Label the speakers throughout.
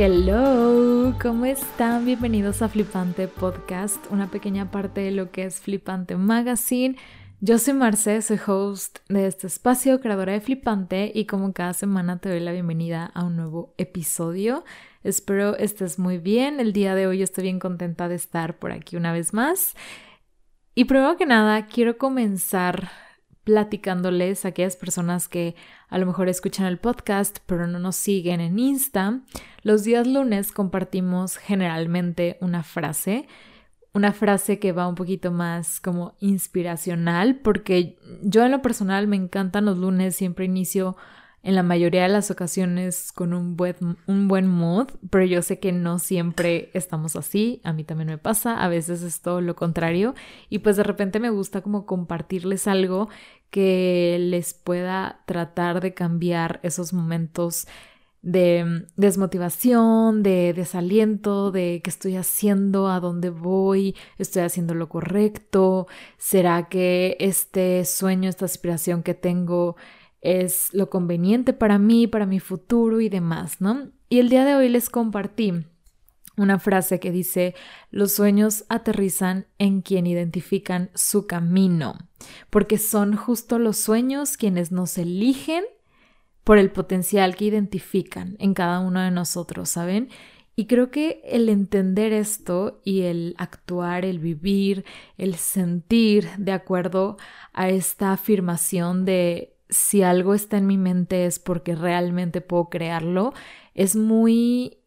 Speaker 1: Hello, ¿cómo están? Bienvenidos a Flipante Podcast, una pequeña parte de lo que es Flipante Magazine. Yo soy Marce, soy host de este espacio, creadora de Flipante, y como cada semana te doy la bienvenida a un nuevo episodio. Espero estés muy bien. El día de hoy estoy bien contenta de estar por aquí una vez más. Y primero que nada, quiero comenzar platicándoles a aquellas personas que a lo mejor escuchan el podcast pero no nos siguen en Insta. Los días lunes compartimos generalmente una frase, una frase que va un poquito más como inspiracional porque yo en lo personal me encantan los lunes, siempre inicio en la mayoría de las ocasiones con un buen, un buen mood, pero yo sé que no siempre estamos así, a mí también me pasa, a veces es todo lo contrario y pues de repente me gusta como compartirles algo que les pueda tratar de cambiar esos momentos de desmotivación, de desaliento, de qué estoy haciendo, a dónde voy, estoy haciendo lo correcto, será que este sueño, esta aspiración que tengo es lo conveniente para mí, para mi futuro y demás, ¿no? Y el día de hoy les compartí una frase que dice, los sueños aterrizan en quien identifican su camino, porque son justo los sueños quienes nos eligen por el potencial que identifican en cada uno de nosotros, ¿saben? Y creo que el entender esto y el actuar, el vivir, el sentir de acuerdo a esta afirmación de si algo está en mi mente es porque realmente puedo crearlo, es muy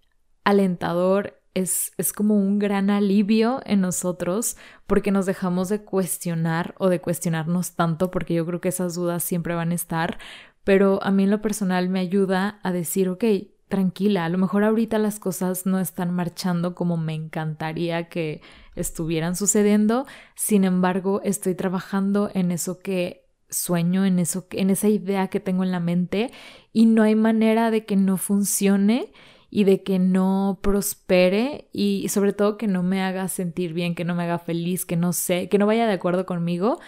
Speaker 1: alentador, es, es, como un gran alivio en nosotros porque nos dejamos de cuestionar o de cuestionarnos tanto, porque yo creo que esas dudas siempre van a estar, pero a mí en lo personal me ayuda a decir, ok, tranquila, a lo mejor ahorita las cosas no están marchando como me encantaría que estuvieran sucediendo, sin embargo estoy trabajando en eso que sueño, en eso, en esa idea que tengo en la mente y no hay manera de que no funcione y de que no prospere y sobre todo que no me haga sentir bien, que no me haga feliz, que no sé, que no vaya de acuerdo conmigo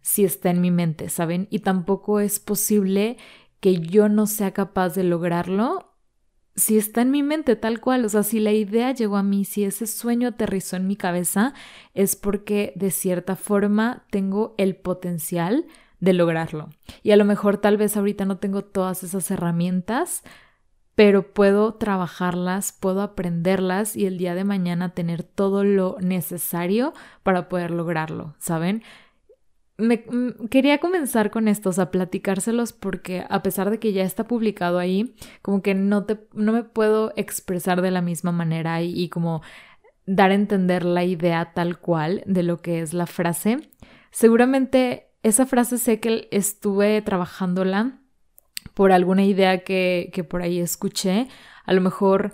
Speaker 1: si está en mi mente, ¿saben? Y tampoco es posible que yo no sea capaz de lograrlo si está en mi mente tal cual, o sea, si la idea llegó a mí, si ese sueño aterrizó en mi cabeza, es porque de cierta forma tengo el potencial de lograrlo. Y a lo mejor tal vez ahorita no tengo todas esas herramientas, pero puedo trabajarlas, puedo aprenderlas y el día de mañana tener todo lo necesario para poder lograrlo, ¿saben? Me, mm, quería comenzar con estos a platicárselos porque a pesar de que ya está publicado ahí, como que no, te, no me puedo expresar de la misma manera y como dar a entender la idea tal cual de lo que es la frase. Seguramente esa frase sé que estuve trabajándola por alguna idea que, que por ahí escuché. A lo mejor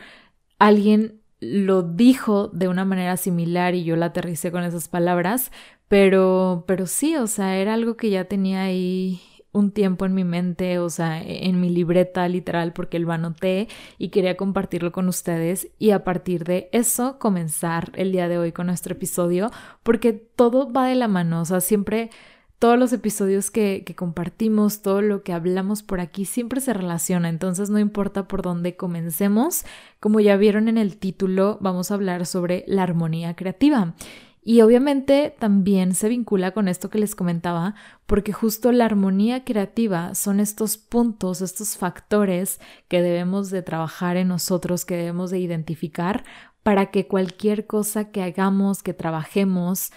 Speaker 1: alguien lo dijo de una manera similar y yo la aterricé con esas palabras, pero, pero sí, o sea, era algo que ya tenía ahí un tiempo en mi mente, o sea, en mi libreta literal, porque lo anoté y quería compartirlo con ustedes y a partir de eso comenzar el día de hoy con nuestro episodio, porque todo va de la mano, o sea, siempre todos los episodios que, compartimos, todo lo que hablamos por aquí siempre se relaciona, entonces no importa por dónde comencemos, como ya vieron en el título, vamos a hablar sobre la armonía creativa. Y obviamente también se vincula con esto que les comentaba, porque justo la armonía creativa son estos puntos, estos factores que debemos de trabajar en nosotros, que debemos de identificar para que cualquier cosa que hagamos, que trabajemos,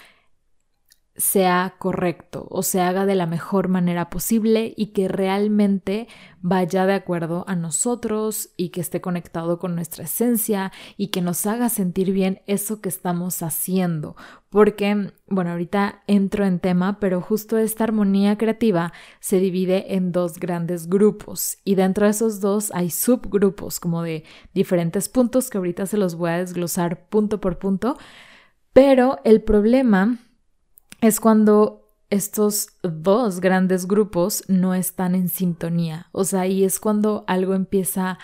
Speaker 1: sea correcto o se haga de la mejor manera posible y que realmente vaya de acuerdo a nosotros y que esté conectado con nuestra esencia y que nos haga sentir bien eso que estamos haciendo. Porque, bueno, ahorita entro en tema, pero justo esta armonía creativa se divide en dos grandes grupos y dentro de esos dos hay subgrupos como de diferentes puntos que ahorita se los voy a desglosar punto por punto. Pero el problema es cuando estos dos grandes grupos no están en sintonía. O sea, ahí es cuando algo empieza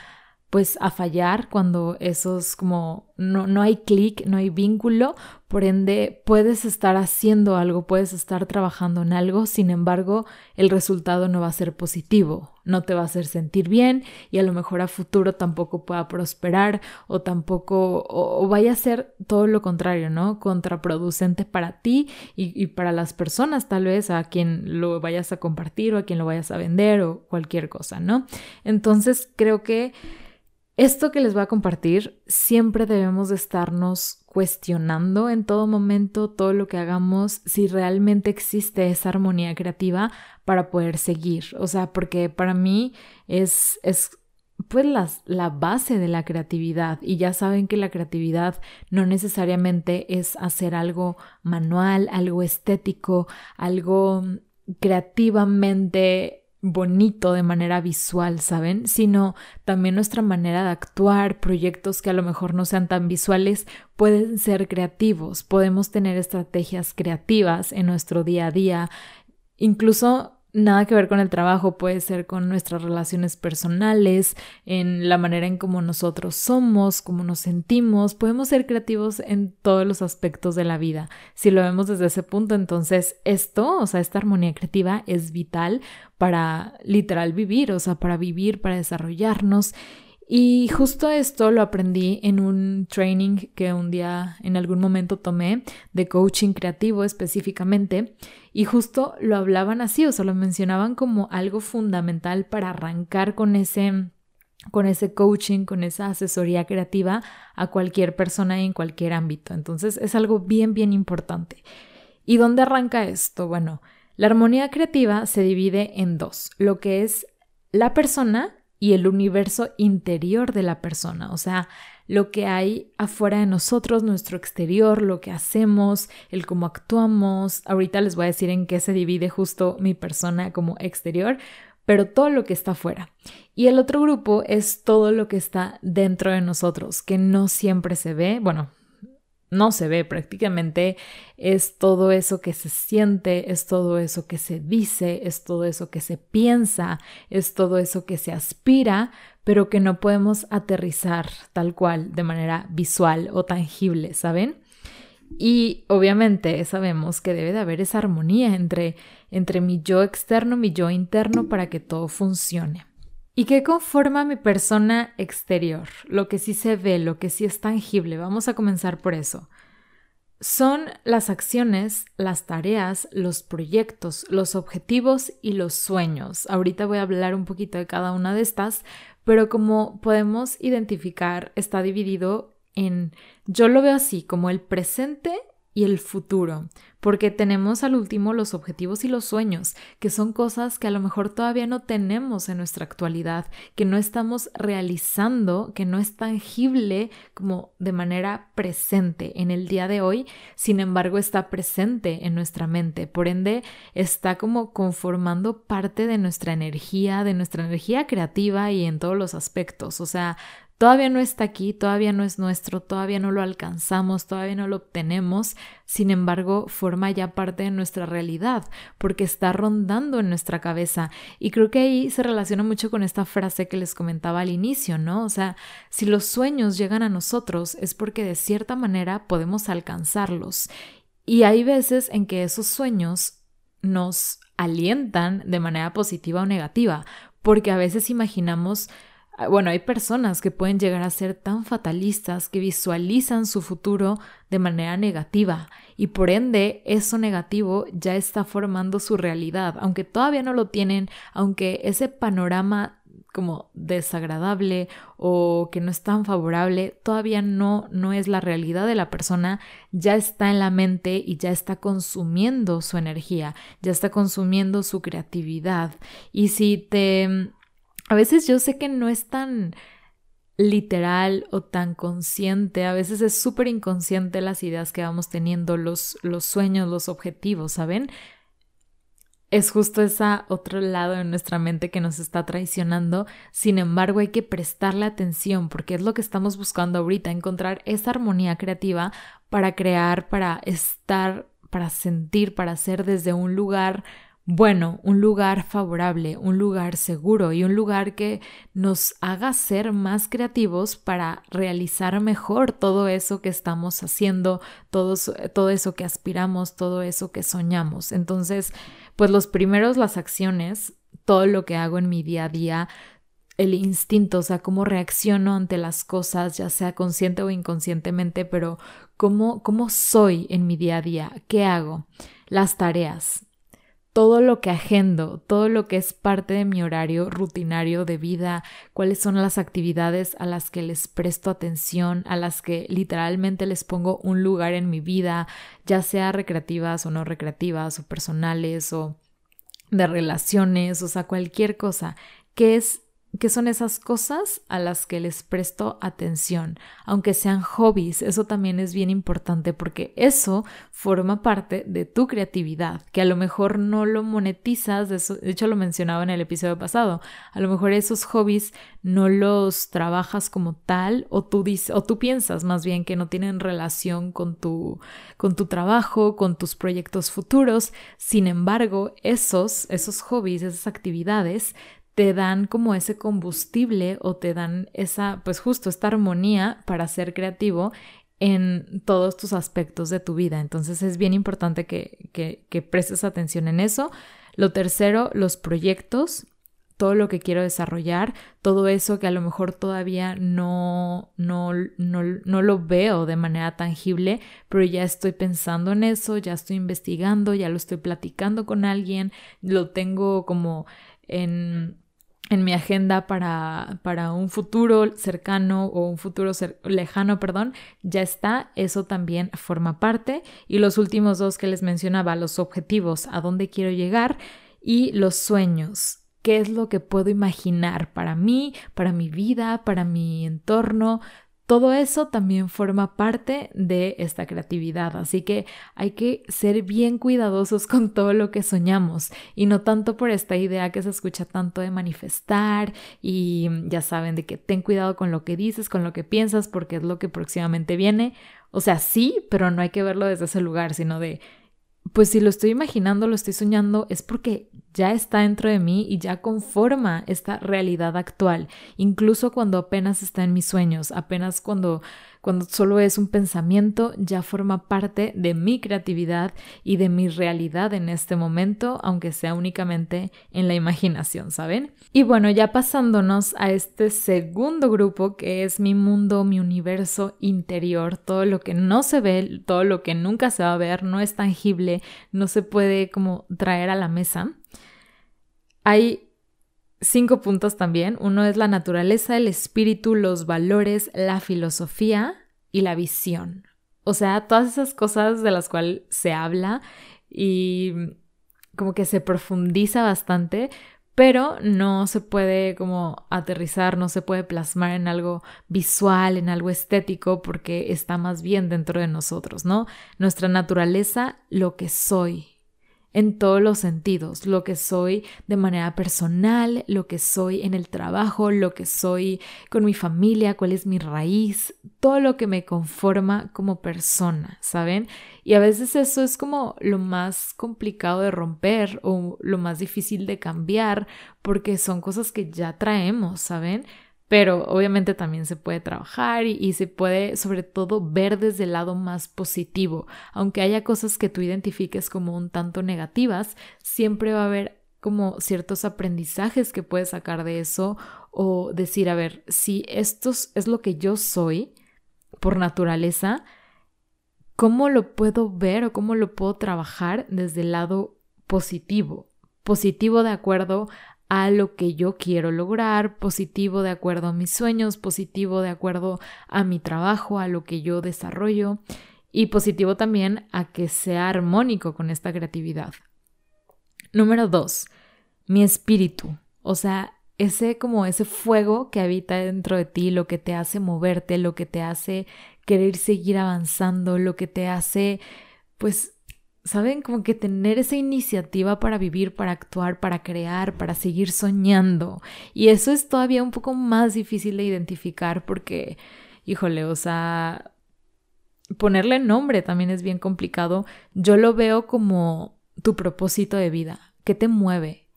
Speaker 1: pues a fallar, cuando esos como no, no hay clic, no hay vínculo, por ende puedes estar haciendo algo, puedes estar trabajando en algo, sin embargo el resultado no va a ser positivo, no te va a hacer sentir bien y a lo mejor a futuro tampoco pueda prosperar o tampoco, o, vaya a ser todo lo contrario, ¿no? Contraproducente para ti y, y para las personas tal vez a quien lo vayas a compartir o a quien lo vayas a vender o cualquier cosa, ¿no? Entonces creo que esto que les voy a compartir, siempre debemos de estarnos cuestionando en todo momento todo lo que hagamos, si realmente existe esa armonía creativa para poder seguir. O sea, porque para mí es, es pues la base de la creatividad y ya saben que la creatividad no necesariamente es hacer algo manual, algo estético, algo creativamente bonito de manera visual, ¿saben? Sino también nuestra manera de actuar, proyectos que a lo mejor no sean tan visuales, pueden ser creativos, podemos tener estrategias creativas en nuestro día a día, incluso nada que ver con el trabajo, puede ser con nuestras relaciones personales, en la manera en cómo nosotros somos, cómo nos sentimos, podemos ser creativos en todos los aspectos de la vida. Si lo vemos desde ese punto, entonces esto, o sea, esta armonía creativa es vital para literal vivir, o sea, para vivir, para desarrollarnos y justo esto lo aprendí en un training que un día en algún momento tomé de coaching creativo específicamente y justo lo hablaban así, o sea, lo mencionaban como algo fundamental para arrancar con ese con ese coaching, con esa asesoría creativa a cualquier persona en cualquier ámbito. Entonces es algo bien, bien importante. ¿Y dónde arranca esto? Bueno, la armonía creativa se divide en dos, lo que es la persona y el universo interior de la persona, o sea, lo que hay afuera de nosotros, nuestro exterior, lo que hacemos, el cómo actuamos. Ahorita les voy a decir en qué se divide justo mi persona como exterior, pero todo lo que está afuera. Y el otro grupo es todo lo que está dentro de nosotros, que no siempre se ve, bueno, no se ve prácticamente, es todo eso que se siente, es todo eso que se dice, es todo eso que se piensa, es todo eso que se aspira, pero que no podemos aterrizar tal cual de manera visual o tangible, ¿saben? Y obviamente sabemos que debe de haber esa armonía entre, entre mi yo externo, mi yo interno para que todo funcione. ¿Y qué conforma mi persona exterior? Lo que sí se ve, lo que sí es tangible. Vamos a comenzar por eso. Son las acciones, las tareas, los proyectos, los objetivos y los sueños. Ahorita voy a hablar un poquito de cada una de estas, pero como podemos identificar, está dividido en, yo lo veo así, como el presente y el futuro, porque tenemos al último los objetivos y los sueños, que son cosas que a lo mejor todavía no tenemos en nuestra actualidad, que no estamos realizando, que no es tangible como de manera presente en el día de hoy, sin embargo está presente en nuestra mente, por ende está como conformando parte de nuestra energía, de nuestra energía creativa y en todos los aspectos, o sea, Todavía no está aquí, todavía no es nuestro, todavía no lo alcanzamos, todavía no lo obtenemos, sin embargo, forma ya parte de nuestra realidad, porque está rondando en nuestra cabeza. Y creo que ahí se relaciona mucho con esta frase que les comentaba al inicio, ¿no? O sea, si los sueños llegan a nosotros es porque de cierta manera podemos alcanzarlos. Y hay veces en que esos sueños nos alientan de manera positiva o negativa, porque a veces imaginamos bueno, hay personas que pueden llegar a ser tan fatalistas que visualizan su futuro de manera negativa y por ende eso negativo ya está formando su realidad, aunque todavía no lo tienen, aunque ese panorama como desagradable o que no es tan favorable, todavía no no es la realidad de la persona, ya está en la mente y ya está consumiendo su energía, ya está consumiendo su creatividad. Y si te a veces yo sé que no es tan literal o tan consciente, a veces es súper inconsciente las ideas que vamos teniendo, los, los sueños, los objetivos, ¿saben? Es justo ese otro lado de nuestra mente que nos está traicionando, sin embargo hay que prestarle atención porque es lo que estamos buscando ahorita, encontrar esa armonía creativa para crear, para estar, para sentir, para ser desde un lugar bueno, un lugar favorable, un lugar seguro y un lugar que nos haga ser más creativos para realizar mejor todo eso que estamos haciendo, todo, todo eso que aspiramos, todo eso que soñamos. Entonces, pues los primeros, las acciones, todo lo que hago en mi día a día, el instinto, o sea, cómo reacciono ante las cosas, ya sea consciente o inconscientemente, pero cómo, cómo soy en mi día a día, qué hago, las tareas, todo lo que agendo, todo lo que es parte de mi horario rutinario de vida, cuáles son las actividades a las que les presto atención, a las que literalmente les pongo un lugar en mi vida, ya sea recreativas o no recreativas o personales o de relaciones, o sea, cualquier cosa, que es ¿Qué son esas cosas a las que les presto atención, aunque sean hobbies. Eso también es bien importante porque eso forma parte de tu creatividad, que a lo mejor no lo monetizas, de, hecho lo mencionaba en el episodio pasado, a lo mejor esos hobbies no los trabajas como tal o tú, o tú piensas más bien que no tienen relación con tu, con tu trabajo, con tus proyectos futuros. Sin embargo, esos, esos hobbies, esas actividades te dan como ese combustible o te dan esa, pues justo esta armonía para ser creativo en todos tus aspectos de tu vida. Entonces es bien importante que, que, prestes atención en eso. Lo tercero, los proyectos, todo lo que quiero desarrollar, todo eso que a lo mejor todavía no, no, no, no, lo veo de manera tangible, pero ya estoy pensando en eso, ya estoy investigando, ya lo estoy platicando con alguien, lo tengo como en en mi agenda para, para, un futuro cercano o un futuro lejano, perdón, ya está, eso también forma parte. Y los últimos dos que les mencionaba, los objetivos, a dónde quiero llegar y los sueños, qué es lo que puedo imaginar para mí, para mi vida, para mi entorno, todo eso también forma parte de esta creatividad, así que hay que ser bien cuidadosos con todo lo que soñamos y no tanto por esta idea que se escucha tanto de manifestar y ya saben de que ten cuidado con lo que dices, con lo que piensas, porque es lo que próximamente viene. O sea, sí, pero no hay que verlo desde ese lugar, sino de pues si lo estoy imaginando, lo estoy soñando, es porque ya está dentro de mí y ya conforma esta realidad actual, incluso cuando apenas está en mis sueños, apenas cuando cuando solo es un pensamiento, ya forma parte de mi creatividad y de mi realidad en este momento, aunque sea únicamente en la imaginación, ¿saben? Y bueno, ya pasándonos a este segundo grupo que es mi mundo, mi universo interior, todo lo que no se ve, todo lo que nunca se va a ver, no es tangible, no se puede como traer a la mesa. Hay cinco puntos también. Uno es la naturaleza, el espíritu, los valores, la filosofía y la visión. O sea, todas esas cosas de las cuales se habla y como que se profundiza bastante, pero no se puede como aterrizar, no se puede plasmar en algo visual, en algo estético, porque está más bien dentro de nosotros, ¿no? Nuestra naturaleza, lo que soy, en todos los sentidos, lo que soy de manera personal, lo que soy en el trabajo, lo que soy con mi familia, cuál es mi raíz, todo lo que me conforma como persona, ¿saben? Y a veces eso es como lo más complicado de romper o lo más difícil de cambiar porque son cosas que ya traemos, ¿saben? Pero obviamente también se puede trabajar y, se puede sobre todo ver desde el lado más positivo. Aunque haya cosas que tú identifiques como un tanto negativas, siempre va a haber como ciertos aprendizajes que puedes sacar de eso o decir, a ver, si esto es lo que yo soy por naturaleza, ¿cómo lo puedo ver o cómo lo puedo trabajar desde el lado positivo? Positivo de acuerdo a lo que yo quiero lograr, positivo de acuerdo a mis sueños, positivo de acuerdo a mi trabajo, a lo que yo desarrollo y positivo también a que sea armónico con esta creatividad. Número dos, mi espíritu, o sea, ese como ese fuego que habita dentro de ti, lo que te hace moverte, lo que te hace querer seguir avanzando, lo que te hace pues ¿saben? Como que tener esa iniciativa para vivir, para actuar, para crear, para seguir soñando. Y eso es todavía un poco más difícil de identificar porque, híjole, o sea, ponerle nombre también es bien complicado. Yo lo veo como tu propósito de vida. ¿Qué te mueve?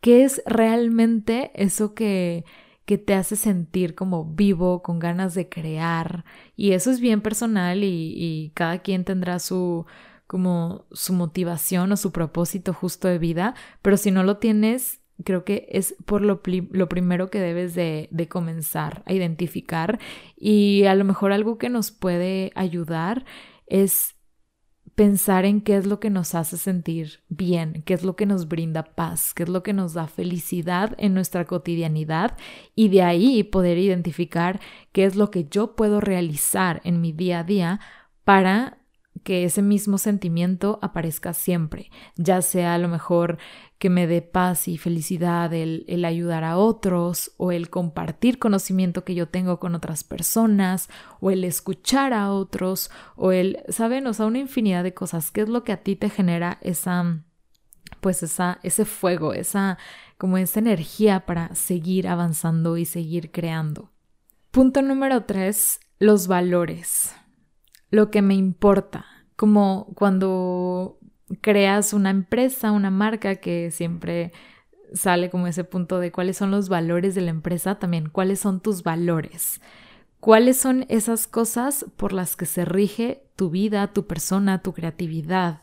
Speaker 1: ¿Qué es realmente eso que, que te hace sentir como vivo, con ganas de crear? Y eso es bien personal y, y cada quien tendrá su, como su motivación o su propósito justo de vida, pero si no lo tienes, creo que es por lo, lo primero que debes de, de, comenzar a identificar. Y a lo mejor algo que nos puede ayudar es pensar en qué es lo que nos hace sentir bien, qué es lo que nos brinda paz, qué es lo que nos da felicidad en nuestra cotidianidad y de ahí poder identificar qué es lo que yo puedo realizar en mi día a día para que ese mismo sentimiento aparezca siempre, ya sea a lo mejor que me dé paz y felicidad el, el, ayudar a otros o el compartir conocimiento que yo tengo con otras personas o el escuchar a otros o el, saben, o sea, una infinidad de cosas. ¿Qué es lo que a ti te genera esa, pues esa, ese fuego, esa, como esa energía para seguir avanzando y seguir creando? Punto número tres, los valores. Lo que me importa como cuando creas una empresa, una marca que siempre sale como ese punto de cuáles son los valores de la empresa, también cuáles son tus valores. ¿Cuáles son esas cosas por las que se rige tu vida, tu persona, tu creatividad?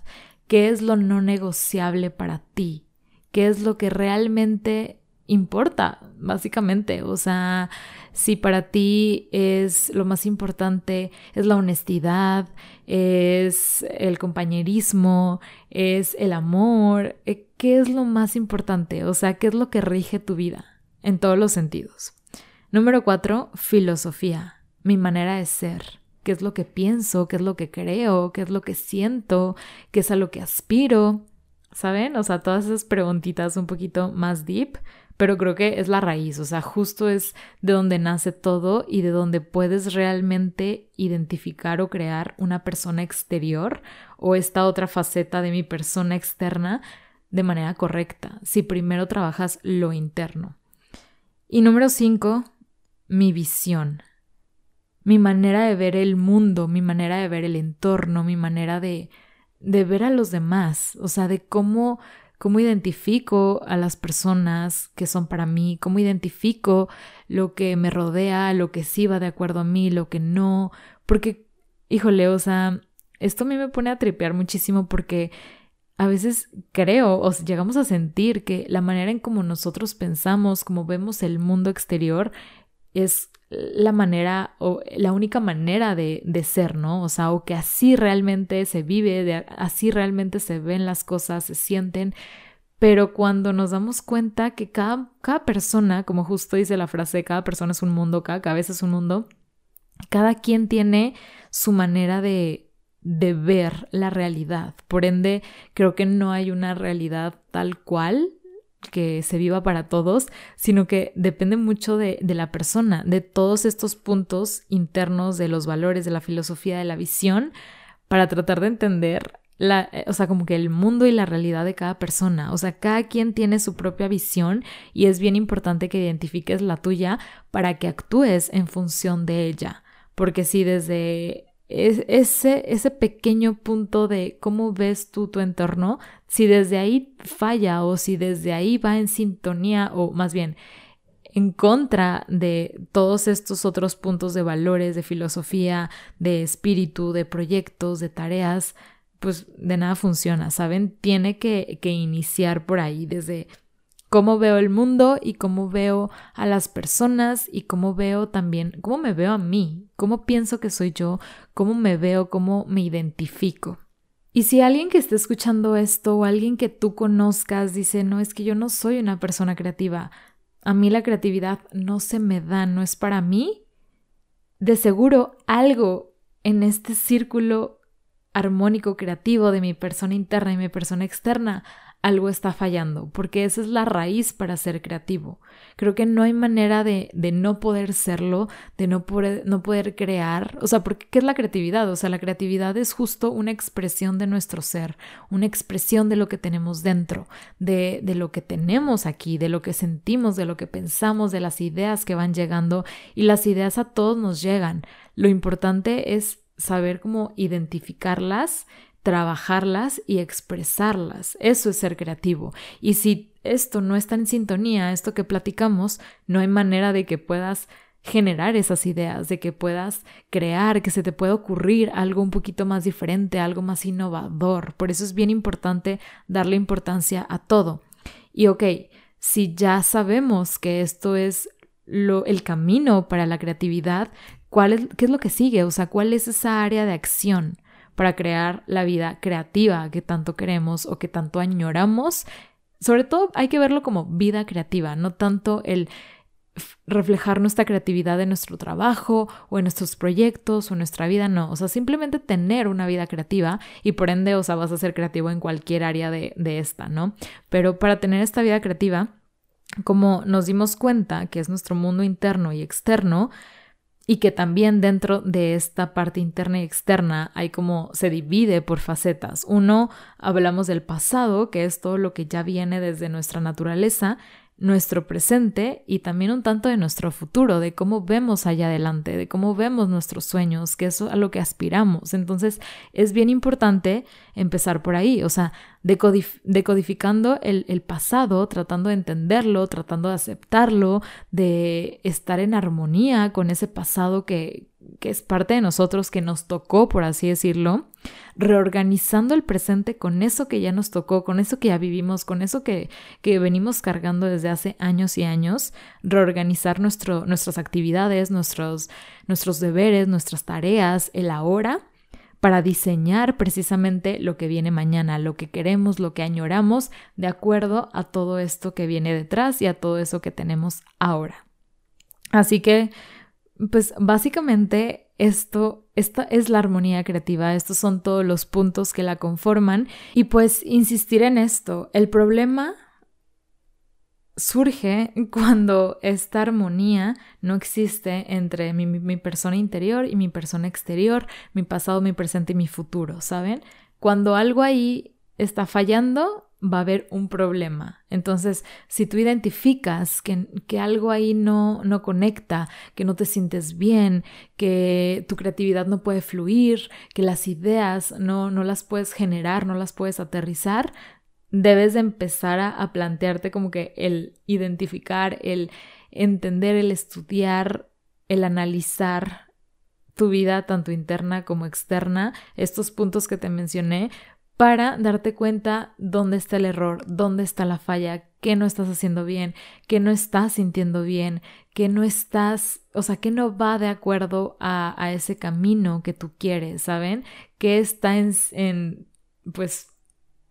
Speaker 1: ¿Qué es lo no negociable para ti? ¿Qué es lo que realmente importa, básicamente? O sea, si para ti es lo más importante, es la honestidad, es el compañerismo, es el amor, eh, ¿qué es lo más importante? O sea, ¿qué es lo que rige tu vida en todos los sentidos? Número cuatro, filosofía, mi manera de ser. ¿Qué es lo que pienso? ¿Qué es lo que creo? ¿Qué es lo que siento? ¿Qué es a lo que aspiro? ¿Saben? O sea, todas esas preguntitas un poquito más deep pero creo que es la raíz, o sea, justo es de donde nace todo y de donde puedes realmente identificar o crear una persona exterior o esta otra faceta de mi persona externa de manera correcta, si primero trabajas lo interno. Y número cinco, mi visión, mi manera de ver el mundo, mi manera de ver el entorno, mi manera de, de ver a los demás, o sea, de cómo cómo identifico a las personas que son para mí, cómo identifico lo que me rodea, lo que sí va de acuerdo a mí, lo que no, porque, híjole, o sea, esto a mí me pone a tripear muchísimo porque a veces creo o llegamos a sentir que la manera en como nosotros pensamos, como vemos el mundo exterior, es la manera o la única manera de, de, ser, ¿no? O sea, o que así realmente se vive, de, así realmente se ven las cosas, se sienten, pero cuando nos damos cuenta que cada, cada persona, como justo dice la frase, cada persona es un mundo, cada cabeza es un mundo, cada quien tiene su manera de, de ver la realidad. Por ende, creo que no hay una realidad tal cual, que se viva para todos, sino que depende mucho de, de, la persona, de todos estos puntos internos, de los valores, de la filosofía, de la visión, para tratar de entender la, o sea, como que el mundo y la realidad de cada persona. O sea, cada quien tiene su propia visión y es bien importante que identifiques la tuya para que actúes en función de ella. Porque si desde ese, ese pequeño punto de cómo ves tú tu entorno, si desde ahí falla o si desde ahí va en sintonía o más bien en contra de todos estos otros puntos de valores, de filosofía, de espíritu, de proyectos, de tareas, pues de nada funciona, ¿saben? Tiene que, que iniciar por ahí desde cómo veo el mundo y cómo veo a las personas y cómo veo también, cómo me veo a mí, cómo pienso que soy yo, cómo me veo, cómo me identifico. Y si alguien que esté escuchando esto o alguien que tú conozcas dice, no, es que yo no soy una persona creativa, a mí la creatividad no se me da, no es para mí, de seguro algo en este círculo armónico creativo de mi persona interna y mi persona externa algo está fallando, porque esa es la raíz para ser creativo. Creo que no hay manera de, de no poder serlo, de no poder, no poder crear, o sea, porque ¿qué es la creatividad? O sea, la creatividad es justo una expresión de nuestro ser, una expresión de lo que tenemos dentro, de, de lo que tenemos aquí, de lo que sentimos, de lo que pensamos, de las ideas que van llegando, y las ideas a todos nos llegan. Lo importante es saber cómo identificarlas, trabajarlas y expresarlas. Eso es ser creativo. Y si esto no está en sintonía, esto que platicamos, no hay manera de que puedas generar esas ideas, de que puedas crear, que se te pueda ocurrir algo un poquito más diferente, algo más innovador. Por eso es bien importante darle importancia a todo. Y ok, si ya sabemos que esto es lo, el camino para la creatividad, ¿cuál es, ¿qué es lo que sigue? O sea, ¿cuál es esa área de acción para crear la vida creativa que tanto queremos o que tanto añoramos? Sobre todo hay que verlo como vida creativa, no tanto el reflejar nuestra creatividad en nuestro trabajo o en nuestros proyectos o nuestra vida, no, o sea, simplemente tener una vida creativa y por ende, o sea, vas a ser creativo en cualquier área de esta, ¿no? Pero para tener esta vida creativa, como nos dimos cuenta que es nuestro mundo interno y externo, y que también dentro de esta parte interna y externa hay como se divide por facetas. Uno, hablamos del pasado, que es todo lo que ya viene desde nuestra naturaleza, nuestro presente y también un tanto de nuestro futuro, de cómo vemos allá adelante, de cómo vemos nuestros sueños, que es a lo que aspiramos. Entonces es bien importante empezar por ahí, o sea, decodificando el, el pasado, tratando de entenderlo, tratando de aceptarlo, de estar en armonía con ese pasado que, que es parte de nosotros, que nos tocó, por así decirlo, reorganizando el presente con eso que ya nos tocó, con eso que ya vivimos, con eso que, que venimos cargando desde hace años y años, reorganizar nuestro, nuestras actividades, nuestros, nuestros deberes, nuestras tareas, el ahora, para diseñar precisamente lo que viene mañana, lo que queremos, lo que añoramos, de acuerdo a todo esto que viene detrás y a todo eso que tenemos ahora. Así que pues básicamente esto, esta es la armonía creativa, estos son todos los puntos que la conforman y pues insistir en esto, el problema surge cuando esta armonía no existe entre mi, mi, persona interior y mi persona exterior, mi pasado, mi presente y mi futuro, ¿saben? Cuando algo ahí está fallando, va a haber un problema. Entonces, si tú identificas que, que, algo ahí no, no conecta, que no te sientes bien, que tu creatividad no puede fluir, que las ideas no, no las puedes generar, no las puedes aterrizar, debes de empezar a, a plantearte como que el identificar, el entender, el estudiar, el analizar tu vida tanto interna como externa, estos puntos que te mencioné, para darte cuenta dónde está el error, dónde está la falla, qué no estás haciendo bien, qué no estás sintiendo bien, qué no estás, o sea, qué no va de acuerdo a, ese camino que tú quieres, ¿saben? ¿Qué está en pues,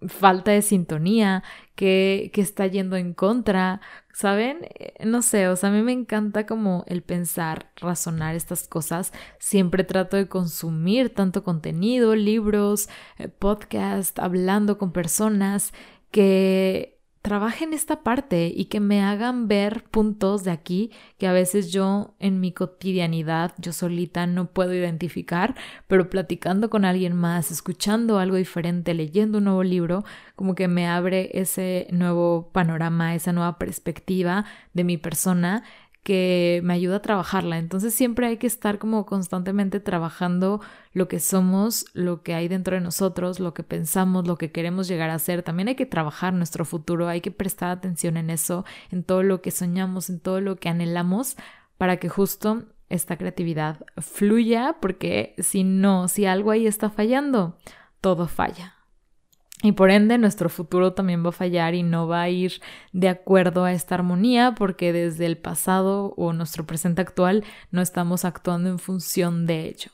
Speaker 1: falta de sintonía, que, que, está yendo en contra, ¿saben? Eh, no sé, o sea, a mí me encanta como el pensar, razonar estas cosas. Siempre trato de consumir tanto contenido, libros, eh, podcast, hablando con personas que trabajen esta parte y que me hagan ver puntos de aquí que a veces yo en mi cotidianidad, yo solita no puedo identificar, pero platicando con alguien más, escuchando algo diferente, leyendo un nuevo libro, como que me abre ese nuevo panorama, esa nueva perspectiva de mi persona que me ayuda a trabajarla. Entonces siempre hay que estar como constantemente trabajando lo que somos, lo que hay dentro de nosotros, lo que pensamos, lo que queremos llegar a ser. También hay que trabajar nuestro futuro, hay que prestar atención en eso, en todo lo que soñamos, en todo lo que anhelamos, para que justo esta creatividad fluya, porque si no, si algo ahí está fallando, todo falla. Y por ende nuestro futuro también va a fallar y no va a ir de acuerdo a esta armonía porque desde el pasado o nuestro presente actual no estamos actuando en función de ello.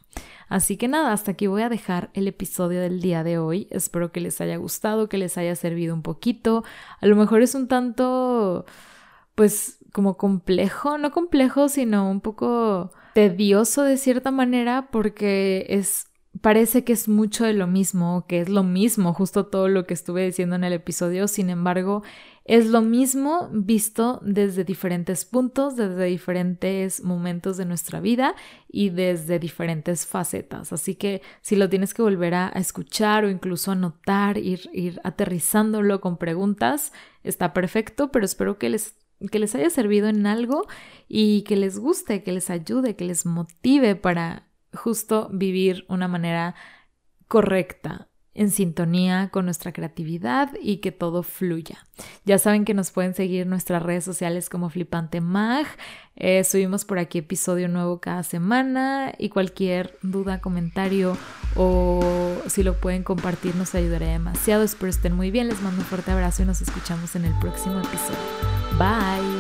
Speaker 1: Así que nada, hasta aquí voy a dejar el episodio del día de hoy. Espero que les haya gustado, que les haya servido un poquito. A lo mejor es un tanto, pues, como complejo, no complejo, sino un poco tedioso de cierta manera porque es parece que es mucho de lo mismo, que es lo mismo, justo todo lo que estuve diciendo en el episodio, sin embargo, es lo mismo visto desde diferentes puntos, desde diferentes momentos de nuestra vida y desde diferentes facetas. Así que si lo tienes que volver a, escuchar o incluso anotar, ir, ir aterrizándolo con preguntas, está perfecto, pero espero que les que les haya servido en algo y que les guste, que les ayude, que les motive para justo vivir una manera correcta en sintonía con nuestra creatividad y que todo fluya. Ya saben que nos pueden seguir nuestras redes sociales como Flipante Mag. Eh, subimos por aquí episodio nuevo cada semana y cualquier duda, comentario o si lo pueden compartir nos ayudaría demasiado. Espero estén muy bien. Les mando un fuerte abrazo y nos escuchamos en el próximo episodio. Bye.